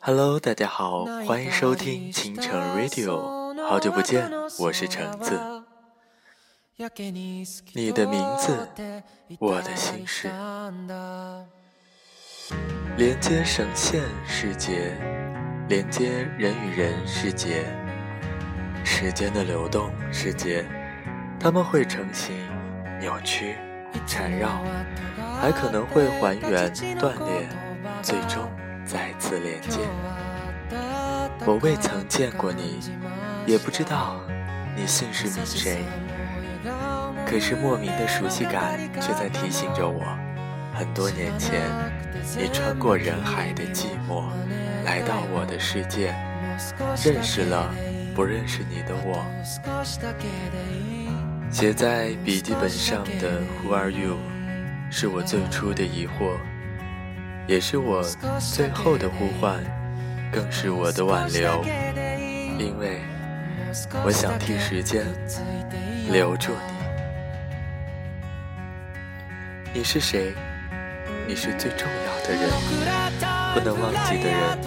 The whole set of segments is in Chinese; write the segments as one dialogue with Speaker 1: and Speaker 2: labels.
Speaker 1: Hello，大家好，欢迎收听清晨 Radio，好久不见，我是橙子。你的名字，我的心事，连接省线世界，连接人与人是节，时间的流动是节，他们会成型、扭曲、缠绕。还可能会还原、断裂，最终再次连接。我未曾见过你，也不知道你姓氏名谁，可是莫名的熟悉感却在提醒着我，很多年前你穿过人海的寂寞，来到我的世界，认识了不认识你的我。写在笔记本上的 Who are you？是我最初的疑惑，也是我最后的呼唤，更是我的挽留，因为我想替时间留住你。你是谁？你是最重要的人，不能忘记的人，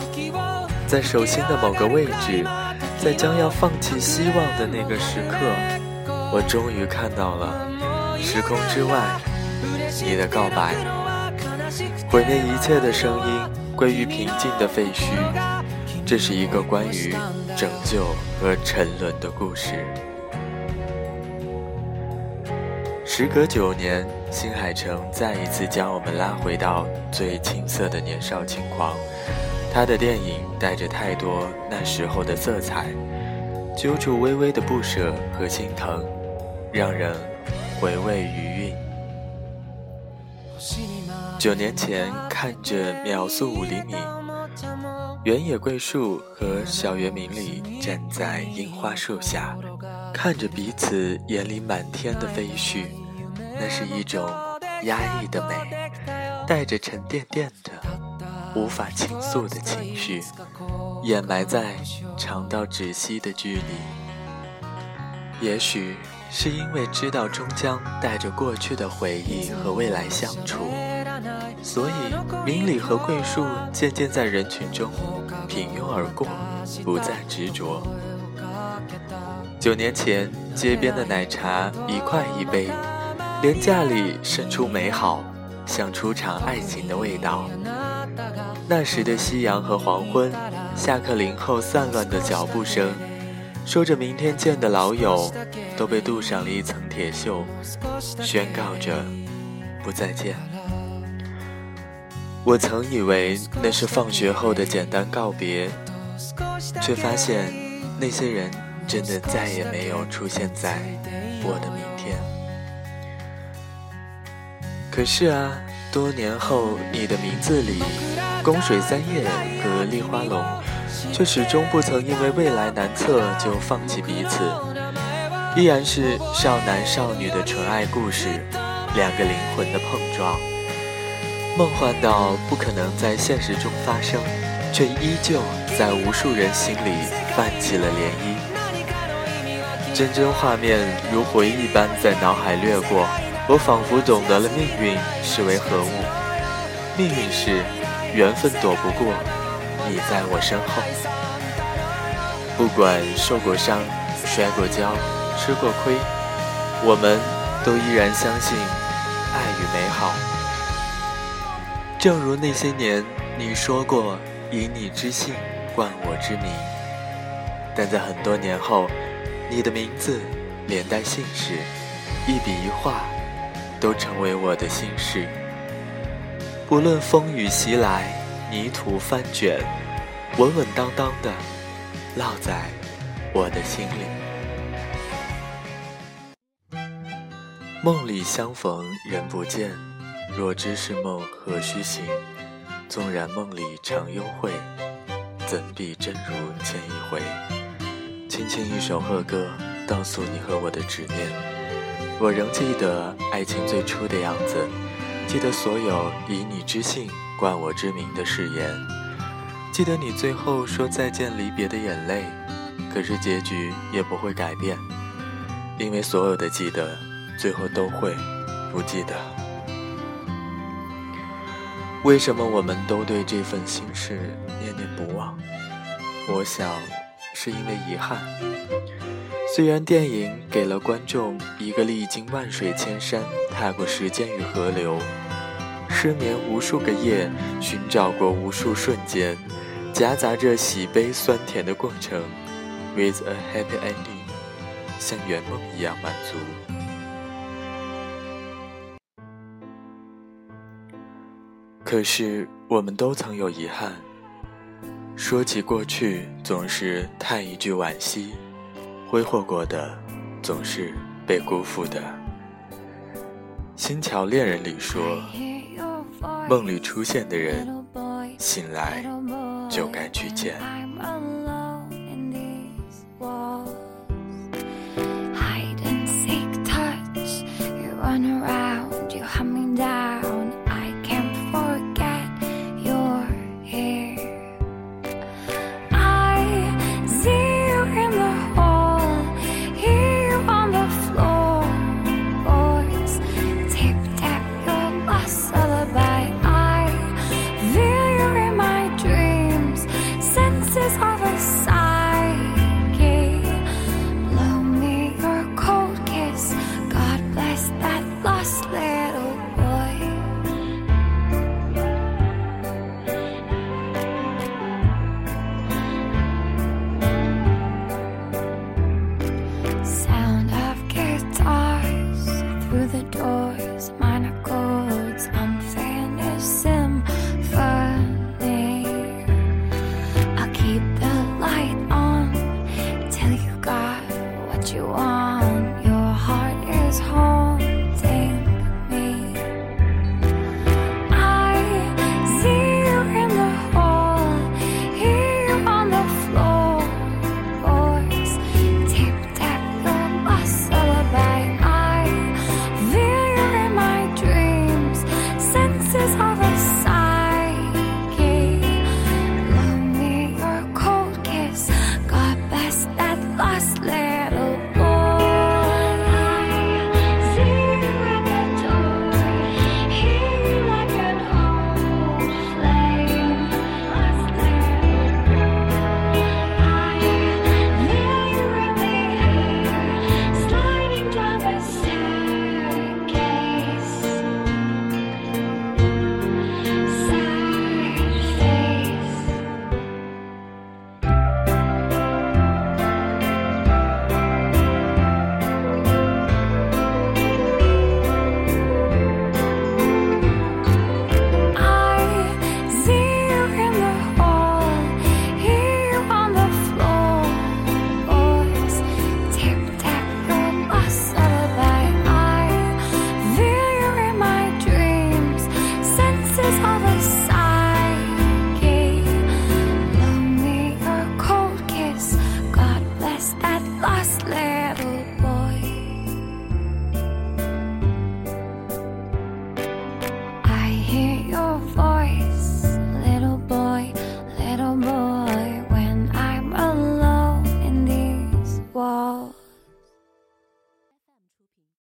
Speaker 1: 在手心的某个位置，在将要放弃希望的那个时刻，我终于看到了时空之外。你的告白，毁灭一切的声音归于平静的废墟。这是一个关于拯救和沉沦的故事。时隔九年，新海诚再一次将我们拉回到最青涩的年少轻狂。他的电影带着太多那时候的色彩，揪住微微的不舍和心疼，让人回味余韵。九年前，看着秒速五厘米，原野桂树和小原明里站在樱花树下，看着彼此眼里满天的飞絮，那是一种压抑的美，带着沉甸甸的、无法倾诉的情绪，掩埋在长到窒息的距离。也许是因为知道终将带着过去的回忆和未来相处。所以，明理和桂树渐渐在人群中平庸而过，不再执着。九年前，街边的奶茶一块一杯，廉价里渗出美好，像初尝爱情的味道。那时的夕阳和黄昏，下课铃后散乱的脚步声，说着明天见的老友，都被镀上了一层铁锈，宣告着不再见。我曾以为那是放学后的简单告别，却发现那些人真的再也没有出现在我的明天。可是啊，多年后，你的名字里，宫水三叶和立花龙，却始终不曾因为未来难测就放弃彼此，依然是少男少女的纯爱故事，两个灵魂的碰撞。梦幻到不可能在现实中发生，却依旧在无数人心里泛起了涟漪。真真画面如回忆般在脑海掠过，我仿佛懂得了命运是为何物。命运是缘分躲不过，你在我身后。不管受过伤、摔过跤、吃过亏，我们都依然相信爱与美好。正如那些年你说过“以你之姓冠我之名”，但在很多年后，你的名字连带姓氏，一笔一画，都成为我的心事。不论风雨袭来，泥土翻卷，稳稳当当的烙在我的心里。梦里相逢人不见。若知是梦，何须醒？纵然梦里常幽会，怎比真如见一回？轻轻一首贺歌，告诉你和我的执念。我仍记得爱情最初的样子，记得所有以你之姓冠我之名的誓言，记得你最后说再见离别的眼泪，
Speaker 2: 可是结局也不会改变，因为所有的记得，最后都会不记得。为什么我们都对这份心事念念不忘？我想，是因为遗憾。虽然电影给了观众一个历经万水千山、踏过时间与河流、失眠无数个夜、寻找过无数瞬间，夹杂着喜悲酸甜的过程，with a happy ending，像圆梦一样满足。可是，我们都曾有遗憾。说起过去，总是叹一句惋惜。挥霍过的，总是被辜负的。《新桥恋人》里说：“梦里出现的人，醒来就该去见。”